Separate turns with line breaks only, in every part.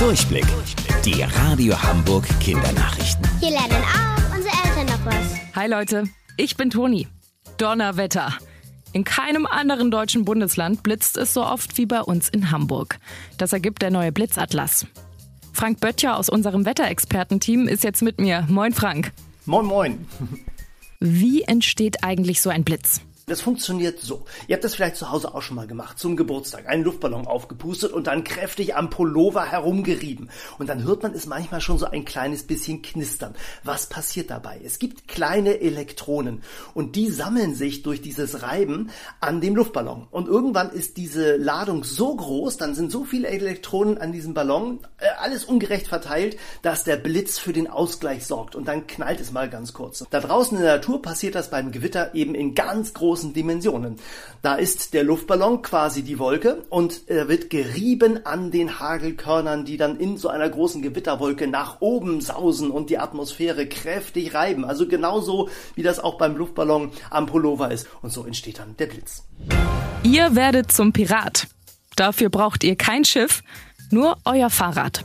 Durchblick. Die Radio Hamburg Kindernachrichten.
Hier lernen auch unsere Eltern noch was.
Hi Leute, ich bin Toni. Donnerwetter. In keinem anderen deutschen Bundesland blitzt es so oft wie bei uns in Hamburg. Das ergibt der neue Blitzatlas. Frank Böttcher aus unserem Wetterexpertenteam ist jetzt mit mir. Moin Frank.
Moin, moin.
Wie entsteht eigentlich so ein Blitz?
Das funktioniert so. Ihr habt das vielleicht zu Hause auch schon mal gemacht. Zum Geburtstag einen Luftballon aufgepustet und dann kräftig am Pullover herumgerieben. Und dann hört man es manchmal schon so ein kleines bisschen knistern. Was passiert dabei? Es gibt kleine Elektronen und die sammeln sich durch dieses Reiben an dem Luftballon. Und irgendwann ist diese Ladung so groß, dann sind so viele Elektronen an diesem Ballon, äh, alles ungerecht verteilt, dass der Blitz für den Ausgleich sorgt. Und dann knallt es mal ganz kurz. Da draußen in der Natur passiert das beim Gewitter eben in ganz großen großen Dimensionen. Da ist der Luftballon quasi die Wolke und er wird gerieben an den Hagelkörnern, die dann in so einer großen Gewitterwolke nach oben sausen und die Atmosphäre kräftig reiben. Also genauso wie das auch beim Luftballon am Pullover ist. Und so entsteht dann der Blitz.
Ihr werdet zum Pirat. Dafür braucht ihr kein Schiff, nur euer Fahrrad.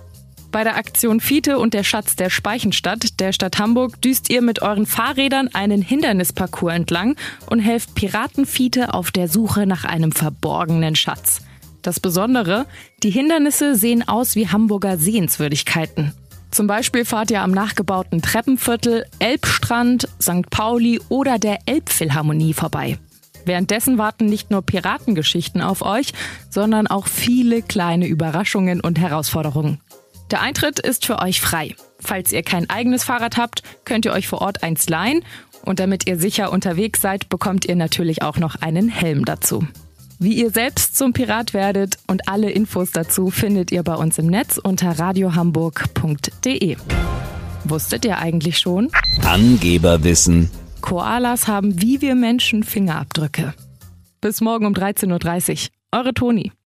Bei der Aktion Fiete und der Schatz der Speichenstadt der Stadt Hamburg düst ihr mit euren Fahrrädern einen Hindernisparcours entlang und helft Piraten Fiete auf der Suche nach einem verborgenen Schatz. Das Besondere, die Hindernisse sehen aus wie Hamburger Sehenswürdigkeiten. Zum Beispiel fahrt ihr am nachgebauten Treppenviertel, Elbstrand, St. Pauli oder der Elbphilharmonie vorbei. Währenddessen warten nicht nur Piratengeschichten auf euch, sondern auch viele kleine Überraschungen und Herausforderungen. Der Eintritt ist für euch frei. Falls ihr kein eigenes Fahrrad habt, könnt ihr euch vor Ort eins leihen. Und damit ihr sicher unterwegs seid, bekommt ihr natürlich auch noch einen Helm dazu. Wie ihr selbst zum Pirat werdet und alle Infos dazu findet ihr bei uns im Netz unter radiohamburg.de. Wusstet ihr eigentlich schon?
Angeberwissen.
Koalas haben wie wir Menschen Fingerabdrücke. Bis morgen um 13.30 Uhr. Eure Toni.